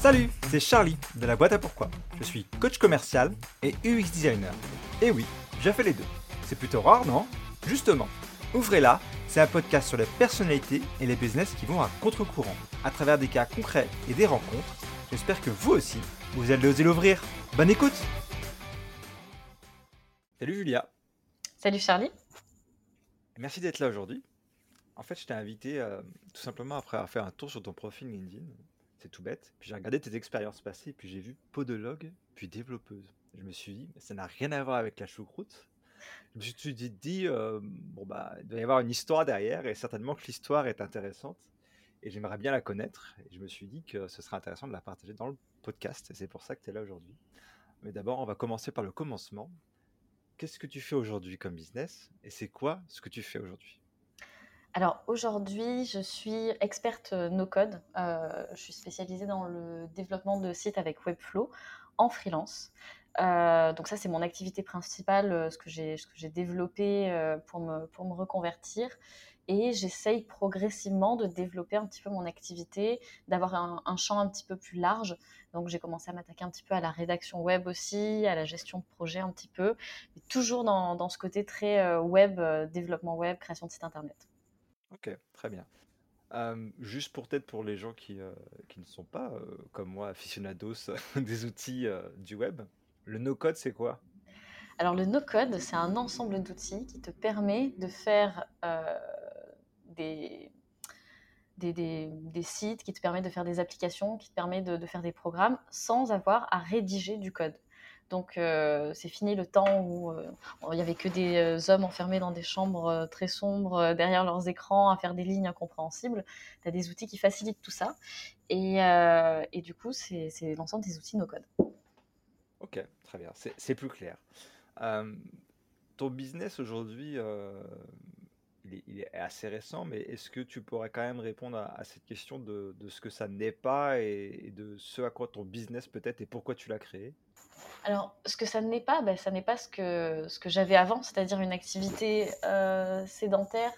Salut, c'est Charlie de la boîte à pourquoi. Je suis coach commercial et UX designer. Et oui, j'ai fait les deux. C'est plutôt rare, non? Justement, Ouvrez-la, c'est un podcast sur les personnalités et les business qui vont à contre-courant, à travers des cas concrets et des rencontres. J'espère que vous aussi, vous allez oser l'ouvrir. Bonne écoute Salut Julia Salut Charlie Merci d'être là aujourd'hui. En fait, je t'ai invité euh, tout simplement après avoir fait un tour sur ton profil LinkedIn. C'est tout bête. Puis j'ai regardé tes expériences passées, puis j'ai vu podologue, puis développeuse. Je me suis dit, ça n'a rien à voir avec la choucroute, je me suis dit, euh, bon, bah, il doit y avoir une histoire derrière, et certainement que l'histoire est intéressante, et j'aimerais bien la connaître. Et je me suis dit que ce serait intéressant de la partager dans le podcast, et c'est pour ça que tu es là aujourd'hui. Mais d'abord, on va commencer par le commencement. Qu'est-ce que tu fais aujourd'hui comme business, et c'est quoi ce que tu fais aujourd'hui? Alors aujourd'hui, je suis experte euh, no-code. Euh, je suis spécialisée dans le développement de sites avec Webflow en freelance. Euh, donc ça, c'est mon activité principale, ce que j'ai, développé pour, me, pour me reconvertir. Et j'essaye progressivement de développer un petit peu mon activité, d'avoir un, champ un petit peu plus large. Donc j'ai commencé à m'attaquer un petit peu à la rédaction web aussi, à la gestion de projet un petit peu, mais toujours dans, dans ce côté très web, développement web, création de site internet. Ok, très bien. juste pour peut-être pour les gens qui, qui ne sont pas comme moi aficionados des outils du web, le no-code, c'est quoi? Alors le no-code, c'est un ensemble d'outils qui te permet de faire euh, des, des, sites, qui te permet de faire des applications, qui te permet de, faire des programmes sans avoir à rédiger du code. Donc euh, c'est fini le temps où euh, il n'y avait que des hommes enfermés dans des chambres très sombres derrière leurs écrans à faire des lignes incompréhensibles. Tu as des outils qui facilitent tout ça. Et, et du coup, c'est l'ensemble des outils no-code. Ok, très bien, c'est plus clair. Euh, ton business aujourd'hui, euh, il, est, assez récent, mais est-ce que tu pourrais quand même répondre à, cette question de, ce que ça n'est pas et, de ce à quoi ton business peut être et pourquoi tu l'as créé? Alors, ce que ça n'est pas, ben, ça n'est pas ce que, ce que j'avais avant, c'est-à-dire une activité euh, sédentaire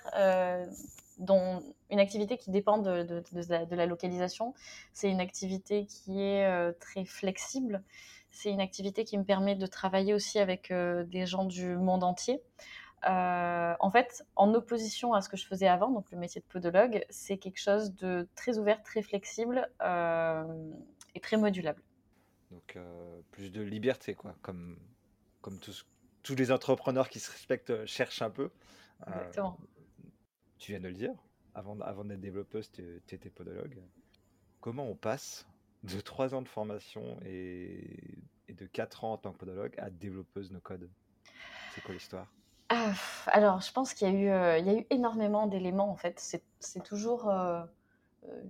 dont une activité qui dépend de, de, la, localisation. C'est une activité qui est très flexible c'est une activité qui me permet de travailler aussi avec euh, des gens du monde entier. Euh, en fait, en opposition à ce que je faisais avant, donc le métier de podologue, c'est quelque chose de très ouvert, très flexible euh, et très modulable. Donc plus de liberté, quoi, comme, comme tous, tous les entrepreneurs qui se respectent cherchent un peu. Exactement. tu viens de le dire, avant, avant d'être développeuse, tu étais podologue. Comment on passe de 3 ans de formation et, de 4 ans en tant que podologue à développeuse no code? C'est quoi l'histoire? Ah, Alors, je pense qu'il y, a eu, euh, y a eu énormément d'éléments en fait. C'est toujours euh, euh,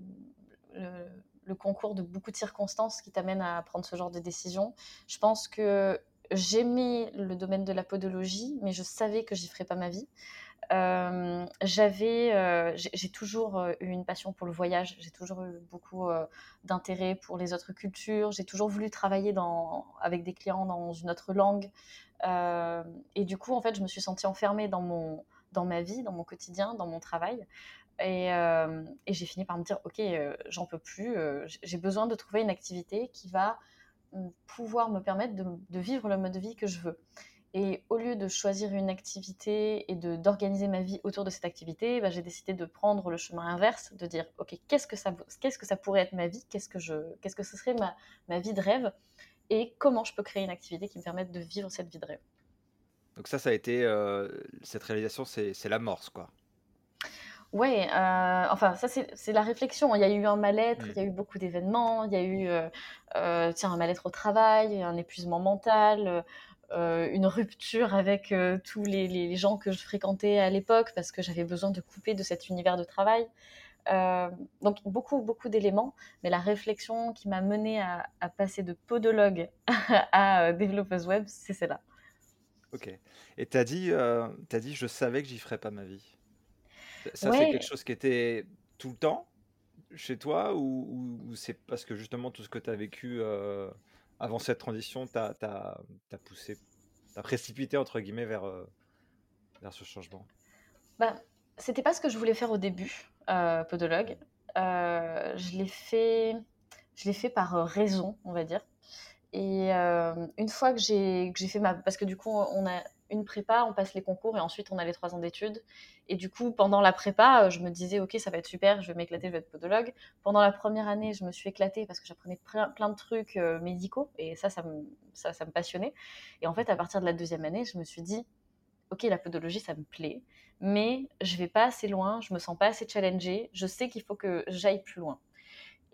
le, concours de beaucoup de circonstances qui t'amènent à prendre ce genre de décision. Je pense que j'aimais le domaine de la podologie, mais je savais que j'y ferais pas ma vie. Euh, j'avais, euh, j'ai toujours euh, eu une passion pour le voyage. J'ai toujours eu beaucoup d'intérêt pour les autres cultures. J'ai toujours voulu travailler dans, avec des clients dans une autre langue. et du coup, en fait, je me suis sentie enfermée dans mon, dans ma vie, dans mon quotidien, dans mon travail. Et, et j'ai fini par me dire, ok, j'en peux plus. j'ai besoin de trouver une activité qui va mm, pouvoir me permettre de, vivre le mode de vie que je veux. Et au lieu de choisir une activité et d'organiser ma vie autour de cette activité, bah, j'ai décidé de prendre le chemin inverse, de dire ok qu'est-ce que ça qu'est-ce que ça pourrait être ma vie, qu'est-ce que je qu'est-ce que ce serait ma, ma vie de rêve et comment je peux créer une activité qui me permette de vivre cette vie de rêve. Donc ça, ça a été euh, cette réalisation, c'est l'amorce quoi. Ouais, euh, enfin ça c'est la réflexion. Il y a eu un mal-être, il y a eu beaucoup d'événements, il y a eu euh, tiens un mal-être au travail, un épuisement mental euh, une rupture avec euh, tous les, gens que je fréquentais à l'époque parce que j'avais besoin de couper de cet univers de travail. Euh, donc beaucoup, beaucoup d'éléments, mais la réflexion qui m'a menée à, passer de podologue à développeuse web, c'est celle-là. Ok. Et tu as dit, as dit, je savais que j'y ferais pas ma vie. Ça, c'est quelque chose qui était tout le temps chez toi ou, ou c'est parce que justement tout ce que tu as vécu avant cette transition, tu as, poussé, t'as précipité entre guillemets vers, euh, vers ce changement? Bah, C'était pas ce que je voulais faire au début, euh, podologue. Euh, je l'ai fait je l'ai fait par raison, on va dire. Et une fois que j'ai fait ma... Parce que du coup, on a une prépa, on passe les concours et ensuite on a les trois ans d'études. Et du coup, pendant la prépa, je me disais, ok, ça va être super, je vais m'éclater, je vais être podologue. Pendant la première année, je me suis éclatée parce que j'apprenais plein, de trucs médicaux et ça ça, me, ça, ça me passionnait. Et en fait, à partir de la deuxième année, je me suis dit, ok, la podologie, ça me plaît, mais je vais pas assez loin, je me sens pas assez challengée, je sais qu'il faut que j'aille plus loin.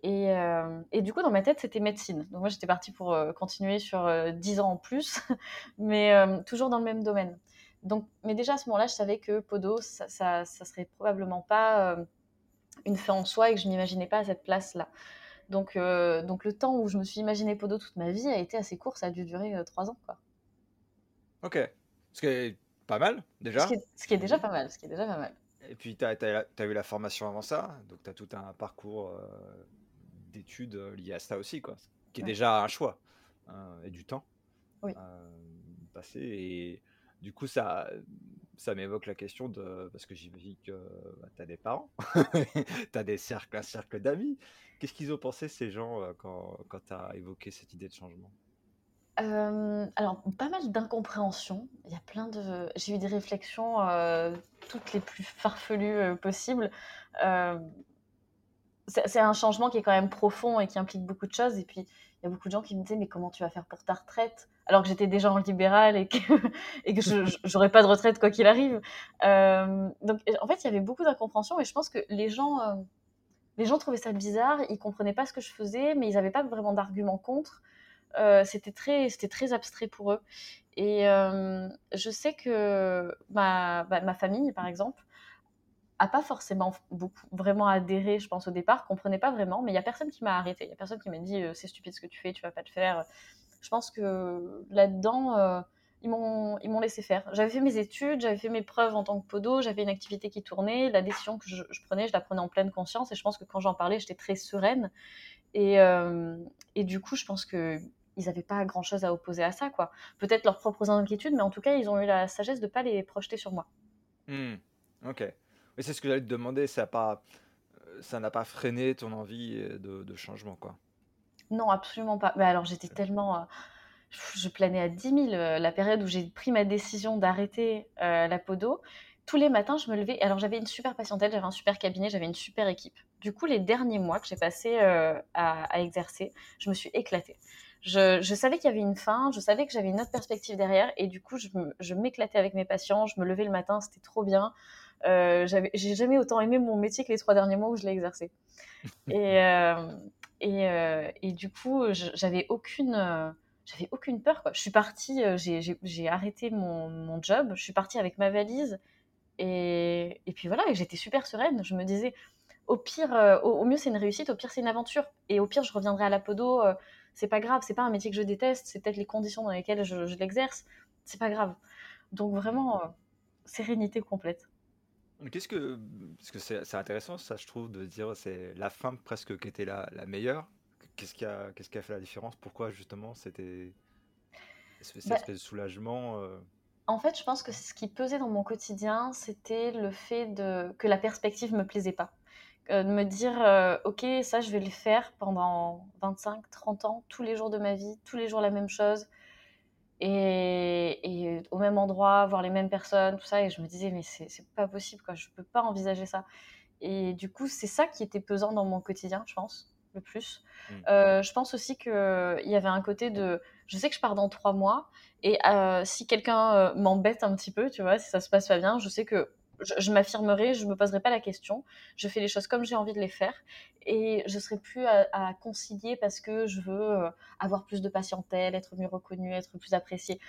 Et, euh, et, du coup, dans ma tête, c'était médecine. Donc moi, j'étais partie pour euh, continuer sur euh, 10 ans en plus, mais euh, toujours dans le même domaine. Donc, mais déjà à ce moment-là, je savais que Podo, ça, ça, ça serait probablement pas une fin en soi et que je m'imaginais pas à cette place-là. Donc, donc le temps où je me suis imaginé Podo toute ma vie a été assez court, ça a dû durer 3 ans. Quoi. Ok. Ce qui est pas mal, déjà. Ce qui, est, ce qui est, déjà pas mal. Ce qui est déjà pas mal. Et puis, tu as, as, as, eu la formation avant ça, donc tu as tout un parcours d'études euh, liées à ça aussi, quoi. Qui est déjà un choix hein, et du temps oui. euh, passé. Et du coup, ça, ça m'évoque la question de. Parce que j'imagine que bah, tu as des parents, tu as des cercles, un cercle d'amis. Qu'est-ce qu'ils ont pensé, ces gens, euh, quand, quand tu as évoqué cette idée de changement? Euh, alors, pas mal d'incompréhension. Il y a plein de. J'ai eu des réflexions euh, toutes les plus farfelues euh, possibles. C'est un changement qui est quand même profond et qui implique beaucoup de choses. Et puis, il y a beaucoup de gens qui me disaient, mais comment tu vas faire pour ta retraite? Alors que j'étais déjà en libéral et que, et je n'aurais pas de retraite quoi qu'il arrive. Euh, donc, en fait, il y avait beaucoup d'incompréhension et je pense que les gens, euh, les gens trouvaient ça bizarre, ils comprenaient pas ce que je faisais, mais ils n'avaient pas vraiment d'argument contre. Euh, c'était très, très abstrait pour eux. Et je sais que ma, bah, ma famille, par exemple, a pas forcément beaucoup, vraiment adhéré, je pense, au départ, comprenait pas vraiment, mais il y a personne qui m'a arrêté. Il y a personne qui m'a dit euh, c'est stupide ce que tu fais, tu vas pas le faire. Je pense que là-dedans, euh, ils m'ont ils m'ont laissé faire. J'avais fait mes études, j'avais fait mes preuves en tant que podo, j'avais une activité qui tournait, la décision que je, prenais, je la prenais en pleine conscience, et je pense que quand j'en parlais, j'étais très sereine. Et, euh, et du coup, je pense que ils n'avaient pas grand chose à opposer à ça, quoi. Peut-être leurs propres inquiétudes, mais en tout cas, ils ont eu la sagesse de pas les projeter sur moi. Mmh. Ok. Mais c'est ce que j'allais te demander, ça n'a pas, euh, ça n'a pas freiné ton envie euh, de, de, changement, quoi. Non, absolument pas. Mais alors j'étais tellement, euh, je planais à 10 000 la période où j'ai pris ma décision d'arrêter euh, la podo. Tous les matins, je me levais. Alors j'avais une super patientèle, j'avais un super cabinet, j'avais une super équipe. Du coup, les derniers mois que j'ai passé à, à, exercer, je me suis éclatée. Je, je savais qu'il y avait une fin, je savais que j'avais une autre perspective derrière, et du coup, je m'éclatais avec mes patients. Je me levais le matin, c'était trop bien. Euh, j'ai jamais autant aimé mon métier que les trois derniers mois où je l'ai exercé. et, euh, et, euh, et, du coup, j'avais aucune, j'avais aucune peur. Quoi. Je suis partie, j'ai arrêté mon, mon, job, je suis partie avec ma valise et, et puis voilà, j'étais super sereine. Je me disais, au pire, au, au, mieux c'est une réussite, au pire c'est une aventure, et au pire je reviendrai à la podo. c'est pas grave, c'est pas un métier que je déteste, c'est peut-être les conditions dans lesquelles je, je l'exerce. C'est pas grave. Donc vraiment, sérénité complète. Qu'est-ce que. Parce que c'est intéressant, ça, je trouve, de dire c'est la fin presque qui était la, la meilleure. Qu'est-ce qui, a, qu'est-ce qui a fait la différence? Pourquoi, justement, c'était. Cette bah, espèce de soulagement euh... En fait, je pense que ce qui pesait dans mon quotidien, c'était le fait de, que la perspective me plaisait pas. Euh, de me dire, euh, ok, ça, je vais le faire pendant 25, 30 ans, tous les jours de ma vie, tous les jours la même chose et, et, au même endroit, voir les mêmes personnes, tout ça. Et je me disais, mais c'est pas possible, quoi. Je peux pas envisager ça. Et du coup, c'est ça qui était pesant dans mon quotidien, je pense, le plus. Mmh. Euh, je pense aussi qu'il y avait un côté de. Je sais que je pars dans trois mois, et euh, si quelqu'un euh, m'embête un petit peu, tu vois, si ça se passe pas bien, je sais que je, je m'affirmerai, je me poserai pas la question. Je fais les choses comme j'ai envie de les faire et je serai plus à, à concilier parce que je veux euh, avoir plus de patientèle, être mieux reconnue, être plus appréciée.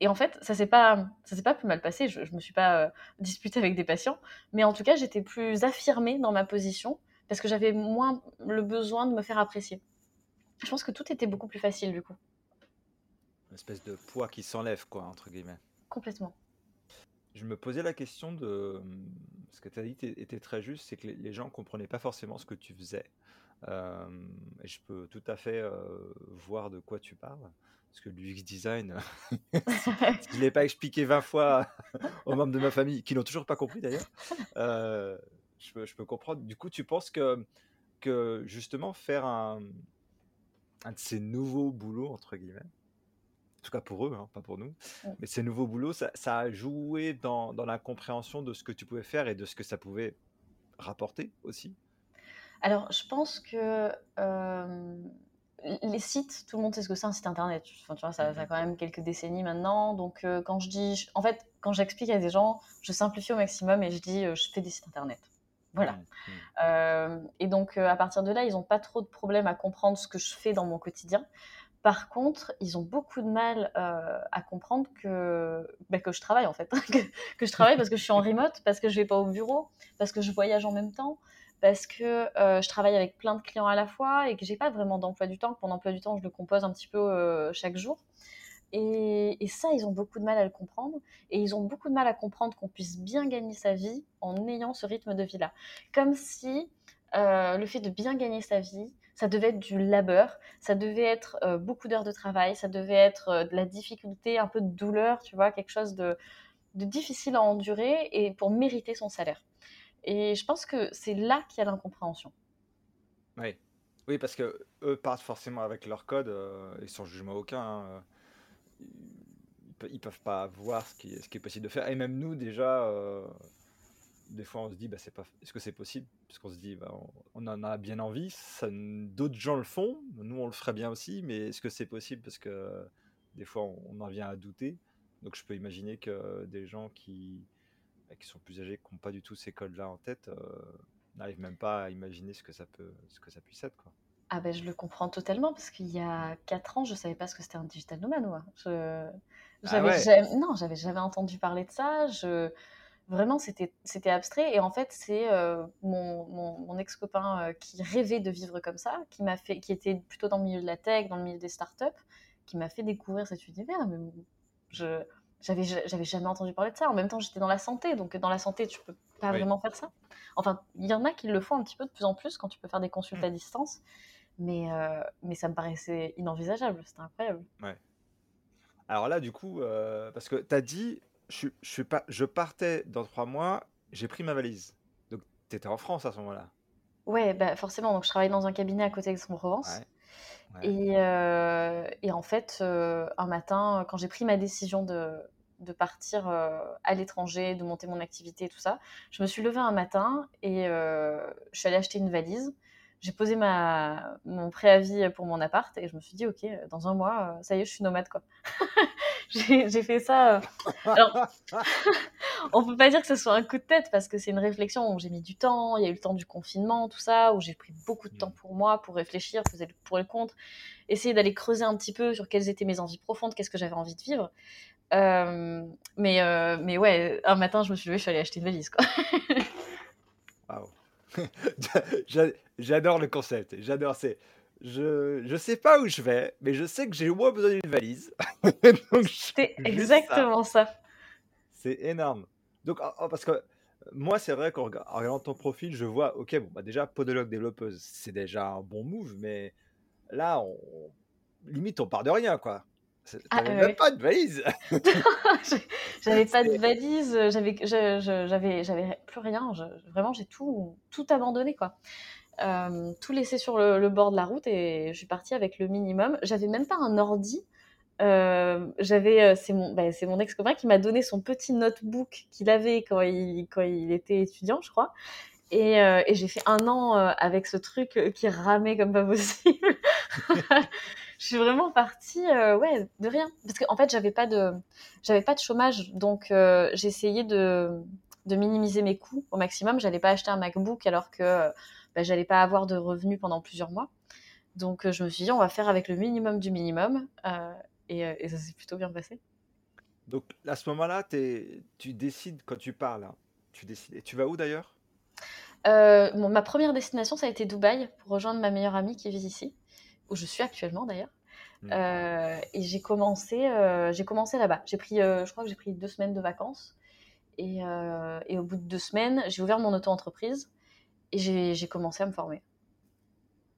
Et en fait, ça s'est pas, ça s'est pas plus mal passé. Je, je me suis pas euh, disputée avec des patients, mais en tout cas, j'étais plus affirmée dans ma position parce que j'avais moins le besoin de me faire apprécier. Je pense que tout était beaucoup plus facile du coup. Une espèce de poids qui s'enlève, quoi, entre guillemets. Complètement je me posais la question de ce que tu as dit était très juste, c'est que les gens comprenaient pas forcément ce que tu faisais. Euh, et je peux tout à fait euh, voir de quoi tu parles. Parce que l'UX design, je ne l'ai pas expliqué 20 fois aux membres de ma famille, qui n'ont toujours pas compris d'ailleurs, euh, je, peux, comprendre. Du coup, tu penses que, que justement faire un, un de ces nouveaux boulots, entre guillemets. En tout cas pour eux, hein, pas pour nous. Mais ces nouveaux boulots, ça, ça a joué dans, dans, la compréhension de ce que tu pouvais faire et de ce que ça pouvait rapporter aussi Alors, je pense que euh, les sites, tout le monde sait ce que c'est un site internet. Enfin, tu vois, ça, ça, a mmh quand même quelques décennies maintenant. Donc, euh, quand je dis, en fait, quand j'explique à des gens, je simplifie au maximum et je dis, euh, je fais des sites internet. Voilà. Euh, et donc, à partir de là, ils n'ont pas trop de problème à comprendre ce que je fais dans mon quotidien. Par contre, ils ont beaucoup de mal à comprendre que, bah, que je travaille en fait. que, je travaille parce que je suis en remote, parce que je vais pas au bureau, parce que je voyage en même temps, parce que euh, je travaille avec plein de clients à la fois et que j'ai pas vraiment d'emploi du temps. Que mon emploi du temps, je le compose un petit peu euh, chaque jour. Et, ça, ils ont beaucoup de mal à le comprendre. Et ils ont beaucoup de mal à comprendre qu'on puisse bien gagner sa vie en ayant ce rythme de vie-là. Comme si euh, le fait de bien gagner sa vie, ça devait être du labeur, ça devait être beaucoup d'heures de travail, ça devait être de la difficulté, un peu de douleur, tu vois, quelque chose de, difficile à endurer et pour mériter son salaire. Et je pense que c'est là qu'il y a l'incompréhension. Oui. oui, parce que eux partent forcément avec leur code euh, et sans jugement aucun. Hein, ils, ils, peuvent pas voir ce qui, est, possible de faire. Et même nous, déjà, euh, des fois, on se dit, bah, c'est pas, est-ce que c'est possible? Parce qu'on se dit, bah, on, en a bien envie. D'autres gens le font. Nous, on le ferait bien aussi. Mais est-ce que c'est possible? Parce que des fois, on, on en vient à douter. Donc, je peux imaginer que des gens qui qui sont plus âgés, qui n'ont pas du tout ces codes-là en tête, euh, n'arrivent même pas à imaginer ce que ça peut, ce que ça puisse être. Quoi. Ah ben je le comprends totalement parce qu'il y a 4 ans, je savais pas ce que c'était un digital nomade. Moi. Je, ah j'avais jamais, non, j'avais jamais entendu parler de ça. Je, vraiment, c'était, c'était abstrait. Et en fait, c'est euh, mon, mon, ex-copain euh, qui rêvait de vivre comme ça, qui m'a fait, qui était plutôt dans le milieu de la tech, dans le milieu des startups, qui m'a fait découvrir cet univers. Mais je, j'avais j'avais jamais entendu parler de ça. En même temps, j'étais dans la santé, donc dans la santé, tu peux pas vraiment faire ça. Enfin, il y en a qui le font un petit peu de plus en plus quand tu peux faire des consultes à mm. distance, mais euh, mais ça me paraissait inenvisageable. C'était incroyable. Ouais. Alors là, du coup, euh, parce que tu as dit, je, je, suis pas, je partais dans trois mois, j'ai pris ma valise. Donc, tu étais en France à ce moment-là. Ouais, bah forcément. Donc, je travaillais dans un cabinet à côté d'Aix-en-Provence. Et, euh, et, en fait, un matin, quand j'ai pris ma décision de, de partir euh, à l'étranger, de monter mon activité et tout ça. Je me suis levée un matin et euh, je suis allée acheter une valise. J'ai posé ma, mon préavis pour mon appart et je me suis dit, ok, dans un mois, ça y est, je suis nomade, quoi. j'ai fait ça. Euh, alors, on peut pas dire que ce soit un coup de tête parce que c'est une réflexion où j'ai mis du temps, il y a eu le temps du confinement, tout ça, où j'ai pris beaucoup de temps pour moi, pour réfléchir, pour et le contre, essayer d'aller creuser un petit peu sur quelles étaient mes envies profondes, qu'est-ce que j'avais envie de vivre. Euh, mais, euh, mais ouais, un matin, je me suis levée, je suis allée acheter une valise. Quoi. J'adore le concept. J'adore. C'est, je, je sais pas où je vais, mais je sais que j'ai au moins besoin d'une valise. c'est exactement ça. C'est énorme. Donc, parce que moi, c'est vrai qu'en regardant ton profil, je vois, ok, bon, bah déjà, podologue développeuse, c'est déjà un bon move, mais là, on, limite, on part de rien, quoi. Ah, T'avais même pas de valise. j'avais pas de valise, j'avais, j'avais, j'avais plus rien. vraiment, j'ai tout, tout abandonné, quoi. Euh, tout laissé sur le, bord de la route et je suis partie avec le minimum. J'avais même pas un ordi. Euh, j'avais, euh, c'est mon, bah, c'est mon ex-copain qui m'a donné son petit notebook qu'il avait quand il, quand il était étudiant, je crois. Et, et j'ai fait un an avec ce truc qui ramait comme pas possible. je suis vraiment partie, ouais, de rien. Parce qu'en fait, j'avais pas de, j'avais pas de chômage, donc j'ai essayé de, de minimiser mes coûts au maximum. J'allais pas acheter un MacBook alors que bah, j'allais pas avoir de revenus pendant plusieurs mois. Donc euh, je me suis dit, on va faire avec le minimum du minimum. Euh, euh, et, ça s'est plutôt bien passé. Donc à ce moment-là, tu décides quand tu parles. Hein, tu décides. Et tu vas où d'ailleurs? Ma première destination, ça a été Dubaï pour rejoindre ma meilleure amie qui vit ici, où je suis actuellement d'ailleurs. Mmh. et j'ai commencé, j'ai commencé là-bas. J'ai pris, je crois que j'ai pris deux semaines de vacances. Et, et, au bout de deux semaines, j'ai ouvert mon auto-entreprise et j'ai commencé à me former.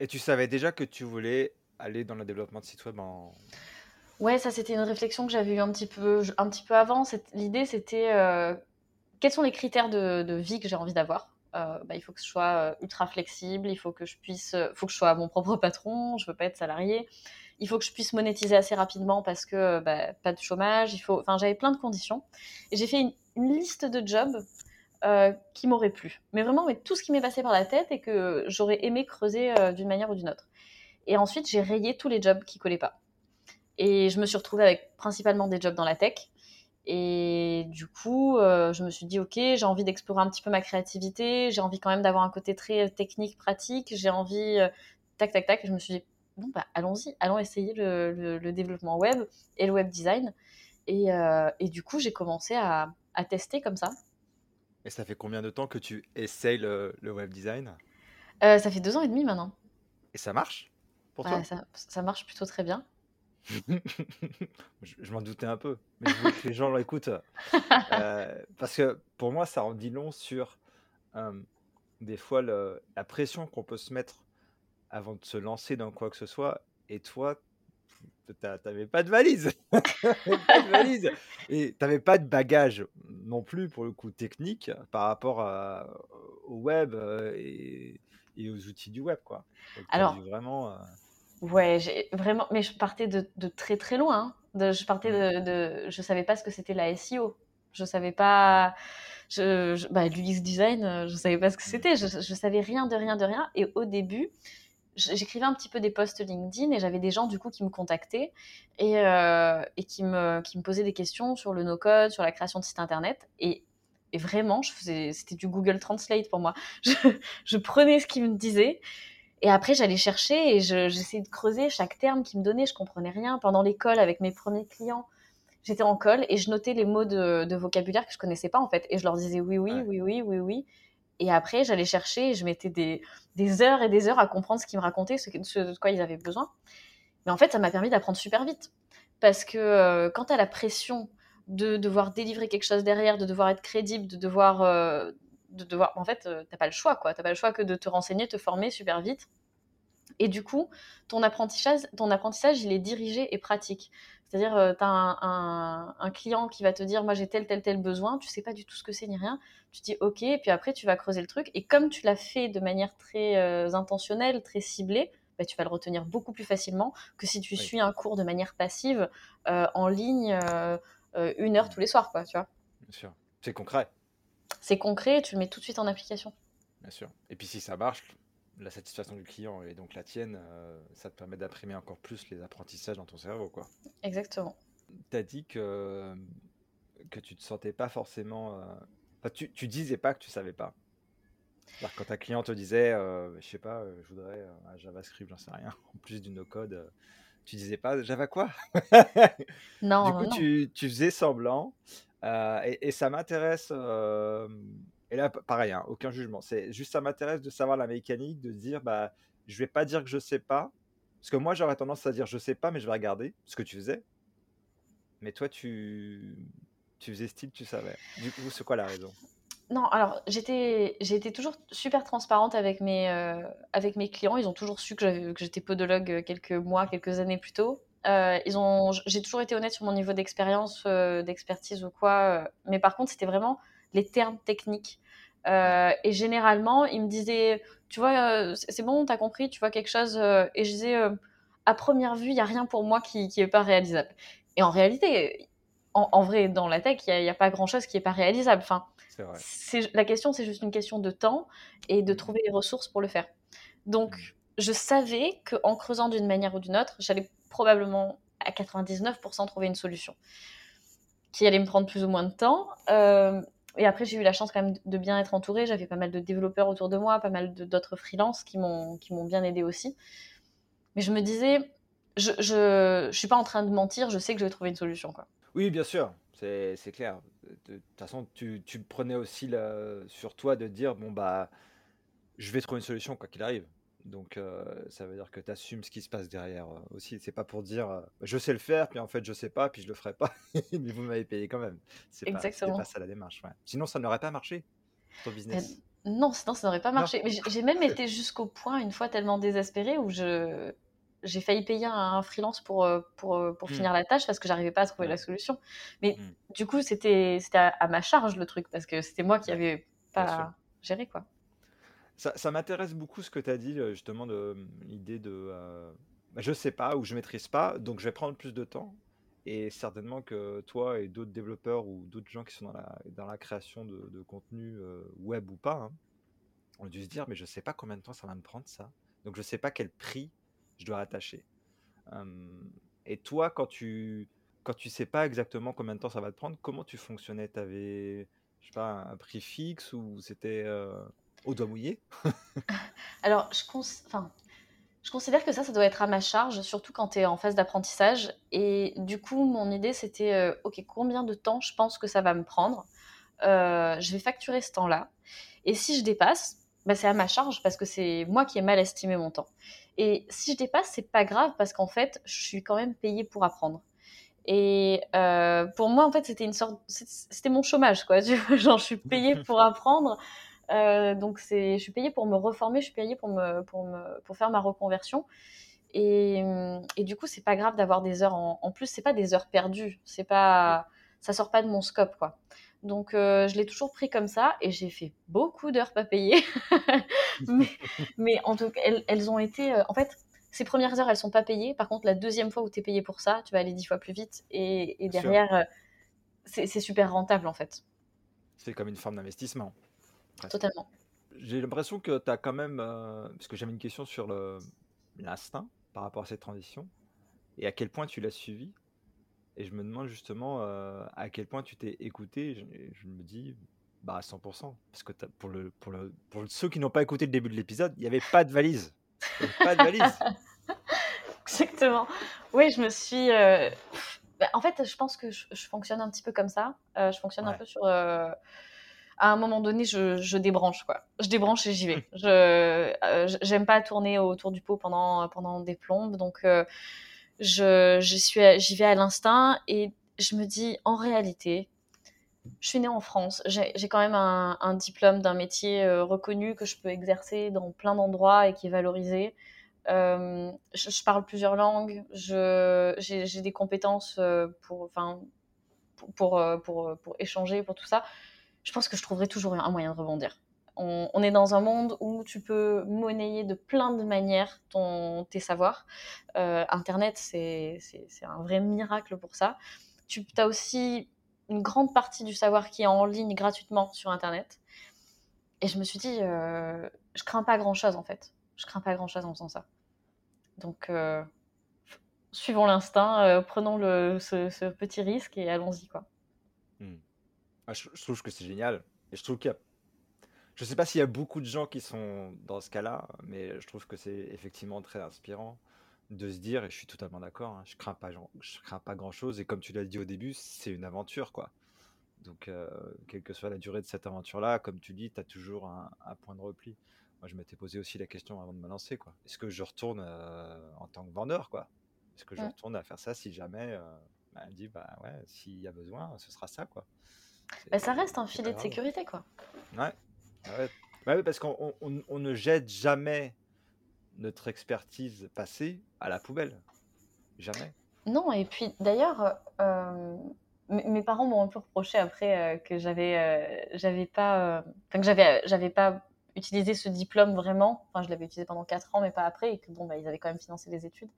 Et tu savais déjà que tu voulais aller dans le développement de site web en... Ouais, ça c'était une réflexion que j'avais eue un petit peu, un petit peu avant. L'idée c'était euh, quels sont les critères de, vie que j'ai envie d'avoir? Bah, il faut que je sois ultra flexible, il faut que je puisse, faut que je sois mon propre patron, je veux pas être salarié, il faut que je puisse monétiser assez rapidement parce que bah, pas de chômage, il faut, enfin j'avais plein de conditions et j'ai fait une, liste de jobs qui m'auraient plu, mais vraiment tout ce qui m'est passé par la tête et que j'aurais aimé creuser d'une manière ou d'une autre. Et ensuite j'ai rayé tous les jobs qui collaient pas. Et je me suis retrouvée avec principalement des jobs dans la tech. Et du coup, euh, je me suis dit, ok, j'ai envie d'explorer un petit peu ma créativité, j'ai envie quand même d'avoir un côté très euh, technique, pratique, j'ai envie, euh, tac, tac, tac. Et je me suis dit, bon, bah, allons-y, allons essayer le, le, développement web et le web design. Et, et du coup, j'ai commencé à, à, tester comme ça. Et ça fait combien de temps que tu essayes le, le web design? Ça fait deux ans et demi maintenant. Et ça marche pour toi? ça, ça marche plutôt très bien. je, m'en doutais un peu, mais je que les gens l'écoutent. Euh, parce que pour moi, ça en dit long sur euh, des fois la pression qu'on peut se mettre avant de se lancer dans quoi que ce soit. Et toi, t'avais pas de valise. pas de valise. Et t'avais pas de bagage non plus, pour le coup, technique par rapport au web euh, et, aux outils du web. Quoi. Alors, vraiment. Ouais, j'ai vraiment, mais je partais de, de très très loin. Hein. je partais mmh. de, de, je savais pas ce que c'était la SEO. Je savais pas, je, bah, l'UX design, euh, je savais pas ce que mmh. c'était. Je, je savais rien de rien de rien. Et au début, j'écrivais un petit peu des posts LinkedIn et j'avais des gens du coup qui me contactaient et, euh, et qui, me, qui me posaient des questions sur le no-code, sur la création de sites internet. Et, et vraiment, je faisais, c'était du Google Translate pour moi. Je, je prenais ce qu'ils me disaient et après, j'allais chercher et j'essayais de creuser chaque terme qu'ils me donnait. Je comprenais rien. Pendant l'école, avec mes premiers clients, j'étais en colle et je notais les mots de, vocabulaire que je connaissais pas en fait. Et je leur disais oui, oui, oui, oui, oui, oui. Et après, j'allais chercher et je mettais des, des, heures et des heures à comprendre ce qu'ils me racontaient, ce, de quoi ils avaient besoin. Mais en fait, ça m'a permis d'apprendre super vite. Parce que euh, quand tu as la pression de devoir délivrer quelque chose derrière, de devoir être crédible, de devoir euh, de devoir. En fait, euh, t'as pas le choix, quoi. T'as pas le choix que de te renseigner, te former super vite. Et du coup, ton apprentissage, ton apprentissage, il est dirigé et pratique. C'est-à-dire, euh, tu as un, client qui va te dire, moi j'ai tel, tel, tel besoin, tu sais pas du tout ce que c'est ni rien. Tu dis, ok, et puis après, tu vas creuser le truc. Et comme tu l'as fait de manière très euh, intentionnelle, très ciblée, bah, tu vas le retenir beaucoup plus facilement que si tu suis un cours de manière passive en ligne une heure tous les soirs, quoi, tu vois. Bien sûr. C'est concret c'est concret, tu le mets tout de suite en application. Bien sûr. Et puis si ça marche, la satisfaction du client et donc la tienne, euh, ça te permet d'imprimer encore plus les apprentissages dans ton cerveau. quoi. Exactement. Tu as dit que, que tu te sentais pas forcément... Euh, tu, tu disais pas que tu savais pas. quand ta client te disait, euh, je sais pas, je voudrais un JavaScript, j'en sais rien, en plus du no-code, tu disais pas Java quoi? Non. Du coup, Tu, tu, faisais semblant euh, et, ça m'intéresse. et là, pareil, hein, aucun jugement. C'est juste ça m'intéresse de savoir la mécanique, de dire, bah, je vais pas dire que je sais pas, parce que moi j'aurais tendance à dire je sais pas, mais je vais regarder ce que tu faisais. Mais toi, tu, tu faisais style, tu savais. Du coup, c'est quoi la raison? Non, alors j'étais, été toujours super transparente avec mes, avec mes clients. Ils ont toujours su que, j'étais podologue quelques mois, quelques années plus tôt. Euh, ils ont, j'ai toujours été honnête sur mon niveau d'expérience, euh, d'expertise ou quoi. Euh, mais par contre, c'était vraiment les termes techniques. et généralement, ils me disaient, tu vois, c'est bon, t'as compris, tu vois quelque chose. et je disais, à première vue, il n'y a rien pour moi qui n'est pas réalisable. Et en réalité, en, vrai, dans la tech, il n'y a, pas grand-chose qui n'est pas réalisable. Enfin, c'est, la question, c'est juste une question de temps et de mmh. trouver les ressources pour le faire. Donc, mmh. je savais qu'en creusant d'une manière ou d'une autre, j'allais probablement à 99% trouver une solution qui allait me prendre plus ou moins de temps. Euh, et après, j'ai eu la chance quand même de bien être entourée. J'avais pas mal de développeurs autour de moi, pas mal d'autres freelances qui m'ont bien aidé aussi. Mais je me disais, je, je, suis pas en train de mentir, je sais que je vais trouver une solution. Quoi. Oui, bien sûr, c'est clair. De, toute façon, tu, tu prenais aussi sur toi de dire, bon, bah, je vais trouver une solution quoi qu'il arrive. Donc, ça veut dire que tu assumes ce qui se passe derrière aussi. C'est pas pour dire je sais le faire, puis en fait je sais pas, puis je le ferai pas, mais vous m'avez payé quand même. C'est pas, pas ça la démarche. Sinon, ça n'aurait pas marché, ton business. non, sinon ça n'aurait pas marché. Mais j'ai même été jusqu'au point, une fois tellement désespérée, où je j'ai failli payer un freelance pour, pour, pour mmh. finir la tâche parce que j'arrivais pas à trouver la solution. Mais mmh. du coup, c'était à, à ma charge le truc parce que c'était moi qui avais pas géré quoi. Ça, ça m'intéresse beaucoup ce que tu as dit, euh, justement, de l'idée de euh, bah, je sais pas ou je maîtrise pas, donc je vais prendre plus de temps. Et certainement que toi et d'autres développeurs ou d'autres gens qui sont dans la, dans la création de, de contenu euh, web ou pas, hein, ont dû se dire, mais je sais pas combien de temps ça va me prendre ça. Donc je sais pas quel prix je dois attacher. Hum, et toi, quand tu quand tu sais pas exactement combien de temps ça va te prendre, comment tu fonctionnais? Tu avais, je sais pas, un prix fixe ou c'était euh, au doigt mouillé? Alors, je, cons- je considère que ça, ça doit être à ma charge, surtout quand tu es en phase d'apprentissage. Et du coup, mon idée, c'était, euh, OK, combien de temps je pense que ça va me prendre? Euh, je vais facturer ce temps-là. Et si je dépasse, bah, c'est à ma charge parce que c'est moi qui ai mal estimé mon temps. Et si je dépasse, c'est pas grave parce qu'en fait, je suis quand même payée pour apprendre. Et euh, pour moi, en fait, c'était une sorte, c'était mon chômage, quoi. Genre, je suis payée pour apprendre. Euh, donc, c'est, je suis payée pour me reformer, je suis payée pour me, pour me, pour faire ma reconversion. Et, et du coup, c'est pas grave d'avoir des heures en, en plus. C'est pas des heures perdues. C'est pas, ça sort pas de mon scope, quoi. Donc, euh, je l'ai toujours pris comme ça et j'ai fait beaucoup d'heures pas payées. mais, mais en tout cas, elles, elles ont été. euh, en fait, ces premières heures, elles sont pas payées. Par contre, la deuxième fois où tu es payé pour ça, tu vas aller dix fois plus vite. Et, derrière, euh, c'est super rentable, en fait. C'est comme une forme d'investissement. Totalement. J'ai l'impression que tu as quand même, parce que j'avais une question sur l'instinct par rapport à cette transition et à quel point tu l'as suivi. Et je me demande justement euh, à quel point tu t'es écouté. Je, je me dis, bah à 100%. Parce que pour, le, pour, le, pour ceux qui n'ont pas écouté le début de l'épisode, il n'y avait pas de valise. Pas de valise. Exactement. Oui, je me suis. euh, bah, en fait, je pense que je, je fonctionne un petit peu comme ça. Euh, je fonctionne un peu sur. euh, À un moment donné, je, je débranche, quoi. Je débranche et j'y vais. Je, j'aime pas tourner autour du pot pendant, pendant des plombes. Donc, je, je suis, j'y vais à l'instinct et je me dis, en réalité, je suis née en France. J'ai quand même un, diplôme d'un métier euh, reconnu que je peux exercer dans plein d'endroits et qui est valorisé. Euh, je, parle plusieurs langues. J'ai, des compétences euh, pour, enfin, pour, pour, pour échanger, pour tout ça. Je pense que je trouverai toujours un moyen de rebondir. On, est dans un monde où tu peux monnayer de plein de manières ton, tes savoirs. Euh, Internet, c'est, un vrai miracle pour ça. Tu as aussi une grande partie du savoir qui est en ligne gratuitement sur Internet. Et je me suis dit, euh, je crains pas grand-chose en fait. Je crains pas grand-chose en faisant ça. Donc, euh, suivons l'instinct, prenons le, ce, ce petit risque et allons-y quoi. Hmm. Ah, je, je trouve que c'est génial. Et je trouve qu'il y a Je sais pas s'il y a beaucoup de gens qui sont dans ce cas-là, mais je trouve que c'est effectivement très inspirant de se dire, et je suis totalement d'accord, hein, je crains pas, gen- je crains pas grand-chose, et comme tu l'as dit au début, c'est une aventure, quoi. Donc, euh, quelle que soit la durée de cette aventure-là, comme tu dis, tu as toujours un, un point de repli. Moi, je m'étais posé aussi la question avant de me lancer, quoi. Est-ce que je retourne euh, en tant que vendeur, quoi? Est-ce que je retourne à faire ça si jamais, euh, bah, elle dit, bah ouais, s'il y a besoin, ce sera ça, quoi. Bah, ça reste un filet de sécurité quoi. Ouais. Ah ouais. Ouais, parce qu'on on- on- on ne jette jamais notre expertise passée à la poubelle. Jamais. Non, et puis d'ailleurs, euh, mes parents m'ont un peu reproché après euh, que j'avais euh, j'avais pas, que j'avais pas utilisé ce diplôme vraiment. Enfin, je l'avais utilisé pendant quatre ans, mais pas après, et que bon, bah, ils avaient quand même financé les études.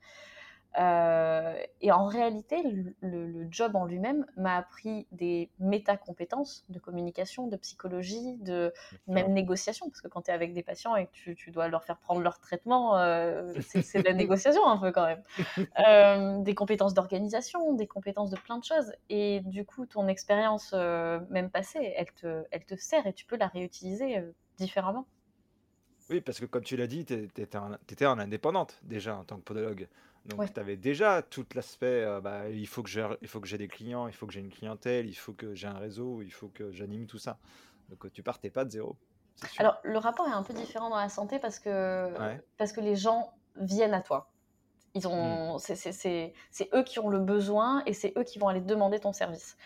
Euh, et en réalité, le, le- le job en lui-même m'a appris des méta-compétences de communication, de psychologie, de même négociation, parce que quand tu es avec des patients et que tu, tu dois leur faire prendre leur traitement, euh, c'est de la négociation un peu quand même. Euh, des compétences d'organisation, des compétences de plein de choses. Et du coup, ton expérience, même passée, elle te, elle te sert et tu peux la réutiliser différemment. Oui, parce que comme tu l'as dit, tu étais en indépendante déjà en tant que podologue. Donc Ouais. tu avais déjà tout l'aspect, euh, bah, il faut que j'ai, il faut que j'ai des clients, il faut que j'ai une clientèle, il faut que j'ai un réseau, il faut que j'anime tout ça. Donc euh, tu partais pas de zéro. Alors, le rapport est un peu différent dans la santé parce que, Ouais. parce que les gens viennent à toi. Ils ont, c'est, c'est- c'est- c'est eux qui ont le besoin et c'est eux qui vont aller demander ton service.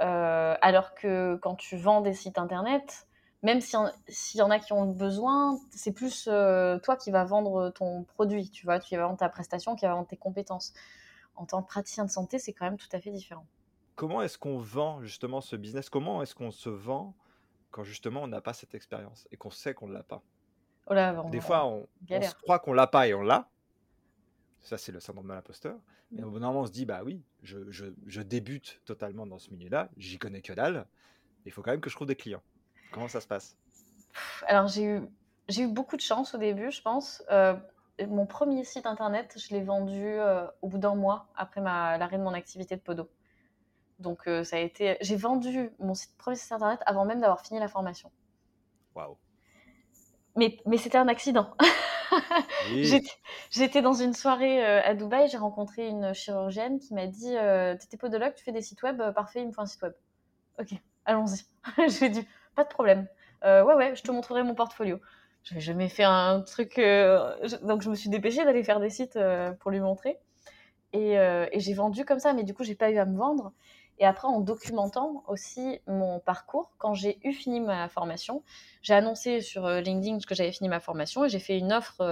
Euh, alors que quand tu vends des sites internet, même s'il y, en- s'il y en a qui ont besoin, c'est plus euh, toi qui vas vendre ton produit, tu vois, tu vas vendre ta prestation, qui va vendre tes compétences. En tant que praticien de santé, c'est quand même tout à fait différent. Comment est-ce qu'on vend justement ce business? Comment est-ce qu'on se vend quand justement on n'a pas cette expérience et qu'on sait qu'on ne l'a pas? Oh là, bon, Des fois, on, on se croit qu'on l'a pas et on l'a. Ça, c'est le syndrome de l'imposteur. Mm. Et au bout d'un moment, on se dit, bah oui, je, je, je débute totalement dans ce milieu-là, j'y connais que dalle. Il faut quand même que je trouve des clients. Comment ça se passe? Alors, j'ai eu, j'ai eu beaucoup de chance au début, je pense. Euh, mon premier site internet, je l'ai vendu euh, au bout d'un mois après ma, l'arrêt de mon activité de podo. Donc, euh, ça a été. J'ai vendu mon site, premier site internet avant même d'avoir fini la formation. Waouh. Mais, mais c'était un accident. Oui. J'étais, j'étais dans une soirée à Dubaï, j'ai rencontré une chirurgienne qui m'a dit T'étais podologue, tu fais des sites web, parfait, il me faut un site web. Ok, allons-y. j'ai dit Pas de problème. Euh, ouais, ouais, je te montrerai mon portfolio. J'avais jamais fait un truc. euh, donc je me suis dépêchée d'aller faire des sites euh, pour lui montrer. Et, et j'ai vendu comme ça, mais du coup, j'ai pas eu à me vendre. Et après, en documentant aussi mon parcours, quand j'ai eu fini ma formation, j'ai annoncé sur LinkedIn que j'avais fini ma formation et j'ai fait une offre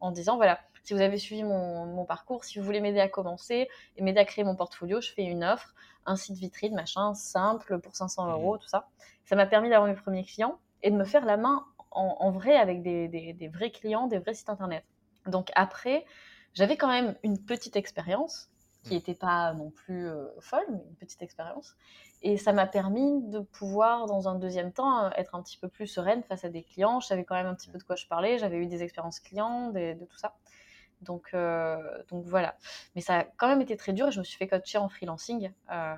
en disant voilà, si vous avez suivi mon, mon parcours, si vous voulez m'aider à commencer et m'aider à créer mon portfolio, je fais une offre, un site vitrine, machin, simple pour 500 euros, tout ça. Ça m'a permis d'avoir mes premiers clients et de me faire la main en, en vrai avec des, des- des vrais clients, des vrais sites internet. Donc après, j'avais quand même une petite expérience qui n'était pas non plus euh, folle, mais une petite expérience. Et ça m'a permis de pouvoir, dans un deuxième temps, être un petit peu plus sereine face à des clients. Je savais quand même un petit peu de quoi je parlais. J'avais eu des expériences clients, des- de tout ça. Donc, euh, donc voilà. Mais ça a quand même été très dur et je me suis fait coacher en freelancing euh,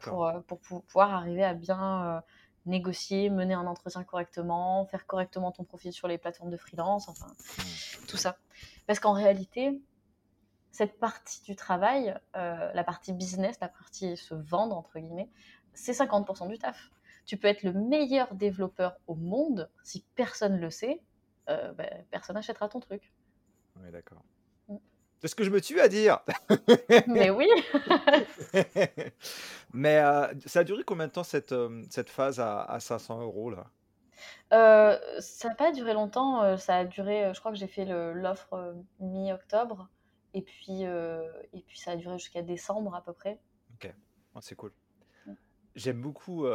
pour, euh, pour pouvoir arriver à bien euh, négocier, mener un entretien correctement, faire correctement ton profil sur les plateformes de freelance, enfin, Mm. tout ça. Parce qu'en réalité, cette partie du travail, la partie business, la partie se vendre, entre guillemets, c'est 50% du taf. Tu peux être le meilleur développeur au monde, si personne le sait, ben, personne n'achètera ton truc. Oui, d'accord. C'est ce que je me tue à dire. Mais oui, Mais euh, ça a duré combien de temps cette, euh, cette phase à, à 500 euros là? Euh, ça n'a pas duré longtemps, ça a duré, je crois que j'ai fait l'offre mi-octobre, et puis, euh, et puis ça a duré jusqu'à décembre à peu près. Ok, Oh, c'est cool. J'aime beaucoup.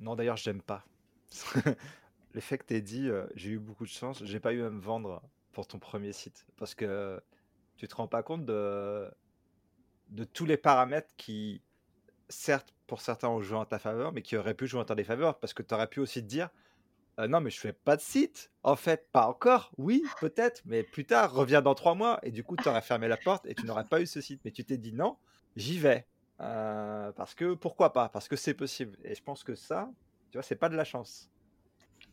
Non, d'ailleurs, j'aime pas. Le fait que tu aies dit j'ai eu beaucoup de chance, j'ai pas eu à me vendre pour ton premier site. Parce que tu te rends pas compte de, tous les paramètres qui, certes, pour certains ont joué en ta faveur, mais qui auraient pu jouer en ta défaveur. Parce que tu aurais pu aussi te dire Euh, non, mais je fais pas de site. En fait, pas encore. Oui, peut-être, mais plus tard, reviens dans trois mois. Et du coup, tu aurais fermé la porte et tu n'aurais pas eu ce site. Mais tu t'es dit non, j'y vais. Euh, parce que pourquoi pas? Parce que c'est possible. Et je pense que ça, tu vois, c'est pas de la chance.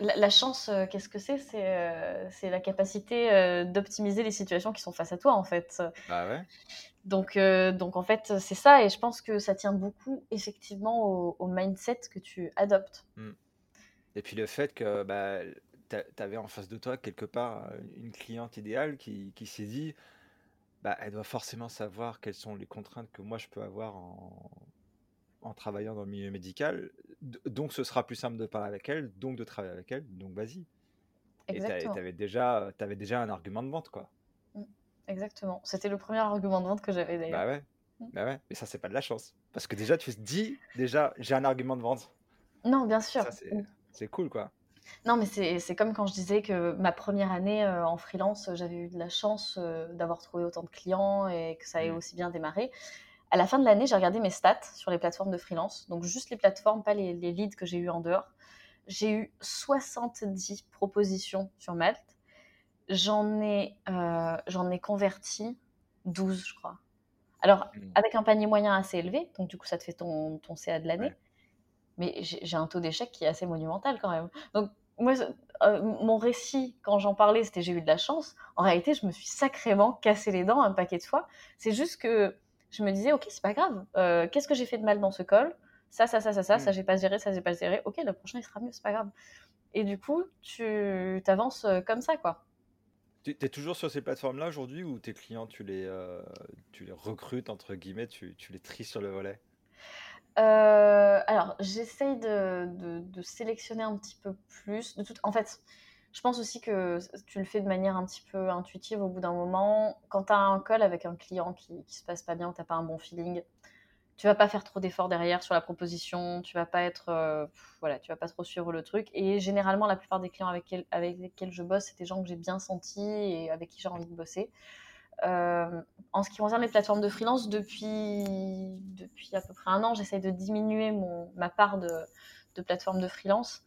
La, la chance, euh, qu'est-ce que c'est? C'est euh, c'est la capacité euh, d'optimiser les situations qui sont face à toi, en fait. Bah ouais. Donc, donc en fait, c'est ça, et je pense que ça tient beaucoup, effectivement, au, au mindset que tu adoptes. Et puis le fait que bah, tu avais en face de toi quelque part une cliente idéale qui, qui s'est dit bah, elle doit forcément savoir quelles sont les contraintes que moi je peux avoir en, en travaillant dans le milieu médical. Donc ce sera plus simple de parler avec elle, donc de travailler avec elle, donc vas-y. Et tu Exactement. avais déjà, t'avais déjà un argument de vente, quoi. Exactement. C'était le premier argument de vente que j'avais d'ailleurs. Bah ouais. Mm. Bah ouais. Mais ça, c'est pas de la chance. Parce que déjà, tu te dis, déjà, j'ai un argument de vente. Non, bien sûr. Ça, c'est cool, quoi. Non, mais c'est comme quand je disais que ma première année euh, en freelance, j'avais eu de la chance euh, d'avoir trouvé autant de clients et que ça ait aussi bien démarré. À la fin de l'année, j'ai regardé mes stats sur les plateformes de freelance, donc juste les plateformes, pas les, les leads que j'ai eu en dehors. J'ai eu 70 propositions sur Malte. J'en ai, euh, j'en ai converti 12, je crois. Alors, Mm. avec un panier moyen assez élevé, donc du coup, ça te fait ton, ton CA de l'année. Ouais. Mais j'ai j'ai un taux d'échec qui est assez monumental quand même. Donc, moi, euh, mon récit, quand j'en parlais, c'était j'ai eu de la chance. En réalité, je me suis sacrément cassé les dents un paquet de fois. C'est juste que je me disais, ok, c'est pas grave. Euh, Qu'est-ce que j'ai fait de mal dans ce call Ça, ça, ça, ça, ça, ça, Mm. j'ai pas géré, ça, j'ai pas géré. Ok, le prochain, il sera mieux, c'est pas grave. Et du coup, tu avances comme ça, quoi. Tu es toujours sur ces plateformes-là aujourd'hui ou tes clients, tu les, euh, tu les recrutes, entre guillemets, tu, tu les tries sur le volet? Euh, alors, j'essaye de, de- de sélectionner un petit peu plus. De tout, en fait, je pense aussi que tu le fais de manière un petit peu intuitive au bout d'un moment. Quand tu as un call avec un client qui, qui se passe pas bien ou tu pas un bon feeling, tu vas pas faire trop d'efforts derrière sur la proposition, tu vas pas être, euh, voilà, tu vas pas trop suivre le truc. Et généralement, la plupart des clients avec, lesquels je bosse, c'est des gens que j'ai bien sentis et avec qui j'ai envie de bosser. Euh, en ce qui concerne les plateformes de freelance, depuis, depuis à peu près un an, j'essaie de diminuer mon, ma part de plateformes de freelance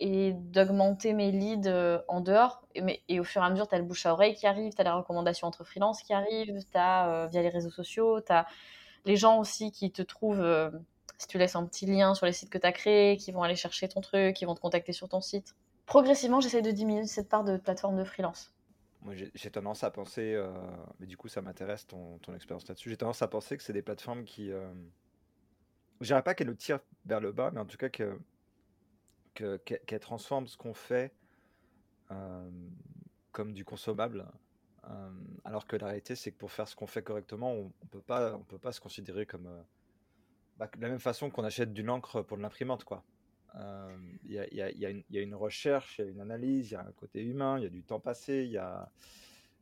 et d'augmenter mes leads euh, en dehors. Et, mais, et, au fur et à mesure, tu as le bouche à oreille qui arrive, tu as les recommandations entre freelance qui arrivent, tu as euh, via les réseaux sociaux, tu as les gens aussi qui te trouvent, euh, si tu laisses un petit lien sur les sites que tu as créés, qui vont aller chercher ton truc, qui vont te contacter sur ton site. Progressivement, j'essaie de diminuer cette part de plateforme de freelance. J'ai tendance à penser, mais du coup, ça m'intéresse ton, ton expérience là-dessus. J'ai tendance à penser que c'est des plateformes qui. je dirais pas qu'elles nous tirent vers le bas, mais en tout cas que qu'elle transforme ce qu'on fait comme du consommable. alors que la réalité, c'est que pour faire ce qu'on fait correctement, on, ne peut pas, on peut pas se considérer comme bah, de la même façon qu'on achète du encre pour de l'imprimante, quoi. Il y, a une recherche, il y a une analyse, il y a un côté humain, il y a du temps passé, il y a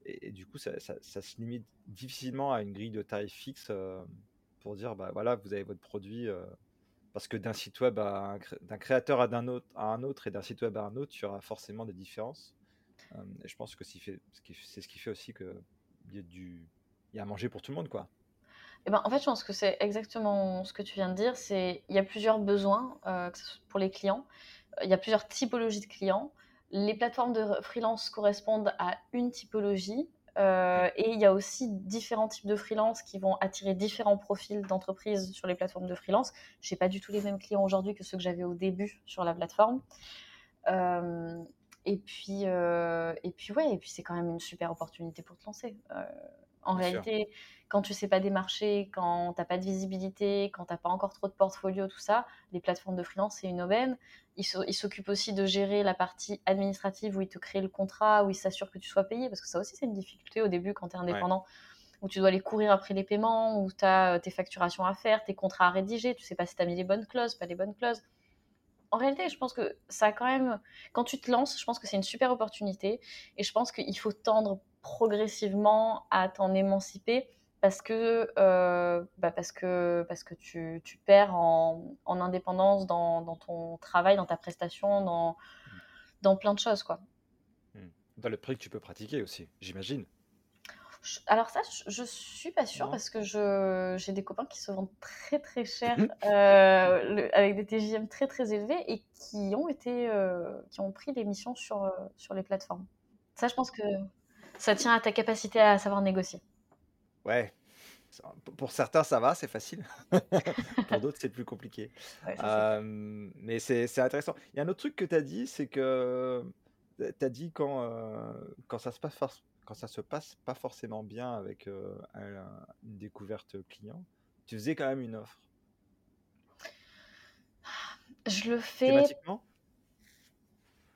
et, du coup, ça, ça, se limite difficilement à une grille de tarifs fixe pour dire, bah voilà, vous avez votre produit parce que d'un site web à d'un créateur à autre un autre et d'un site web à un autre, il y aura forcément des différences. et je pense que c'est ce qui fait aussi que il y a du il y a à manger pour tout le monde quoi. Eh ben, en fait, je pense que c'est exactement ce que tu viens de dire. C'est il y a plusieurs besoins euh, pour les clients. Il y a plusieurs typologies de clients. Les plateformes de freelance correspondent à une typologie. Euh, et il y a aussi différents types de freelance qui vont attirer différents profils d'entreprises sur les plateformes de freelance. Je n'ai pas du tout les mêmes clients aujourd'hui que ceux que j'avais au début sur la plateforme. Euh, et puis, euh, et puis ouais, et puis c'est quand même une super opportunité pour te lancer. En réalité, quand tu sais pas démarcher, quand tu n'as pas de visibilité, quand tu n'as pas encore trop de portfolio, tout ça, les plateformes de freelance, c'est une aubaine. Ils s'occupent aussi de gérer la partie administrative où ils te créent le contrat, où ils s'assurent que tu sois payé, parce que ça aussi, c'est une difficulté au début quand tu es indépendant. Où tu dois aller courir après les paiements, où tu as euh, tes facturations à faire, tes contrats à rédiger, tu sais pas si tu as mis les bonnes clauses, pas les bonnes clauses en réalité, je pense que ça a quand même. Quand tu te lances, je pense que c'est une super opportunité. Et je pense qu'il faut tendre progressivement à t'en émanciper parce que, euh, bah parce que, parce que tu, tu perds en, en indépendance dans, dans, ton travail, dans ta prestation, dans, dans plein de choses. Quoi. Hmm. Dans le prix que tu peux pratiquer aussi, j'imagine. Alors ça, je, ne suis pas sûre parce que j'ai des copains qui se vendent très très cher euh, avec des TJM très très élevés et qui ont été, euh, qui ont pris des missions sur, sur les plateformes. Ça, je pense que ça tient à ta capacité à savoir négocier. Ouais. Pour certains, ça va, c'est facile. Pour d'autres, c'est plus compliqué. mais c'est intéressant. Il y a un autre truc que tu as dit, c'est que tu as dit quand, quand, ça se passe, quand ça se passe pas forcément bien avec une découverte client, tu faisais quand même une offre. Je le fais. Thématiquement?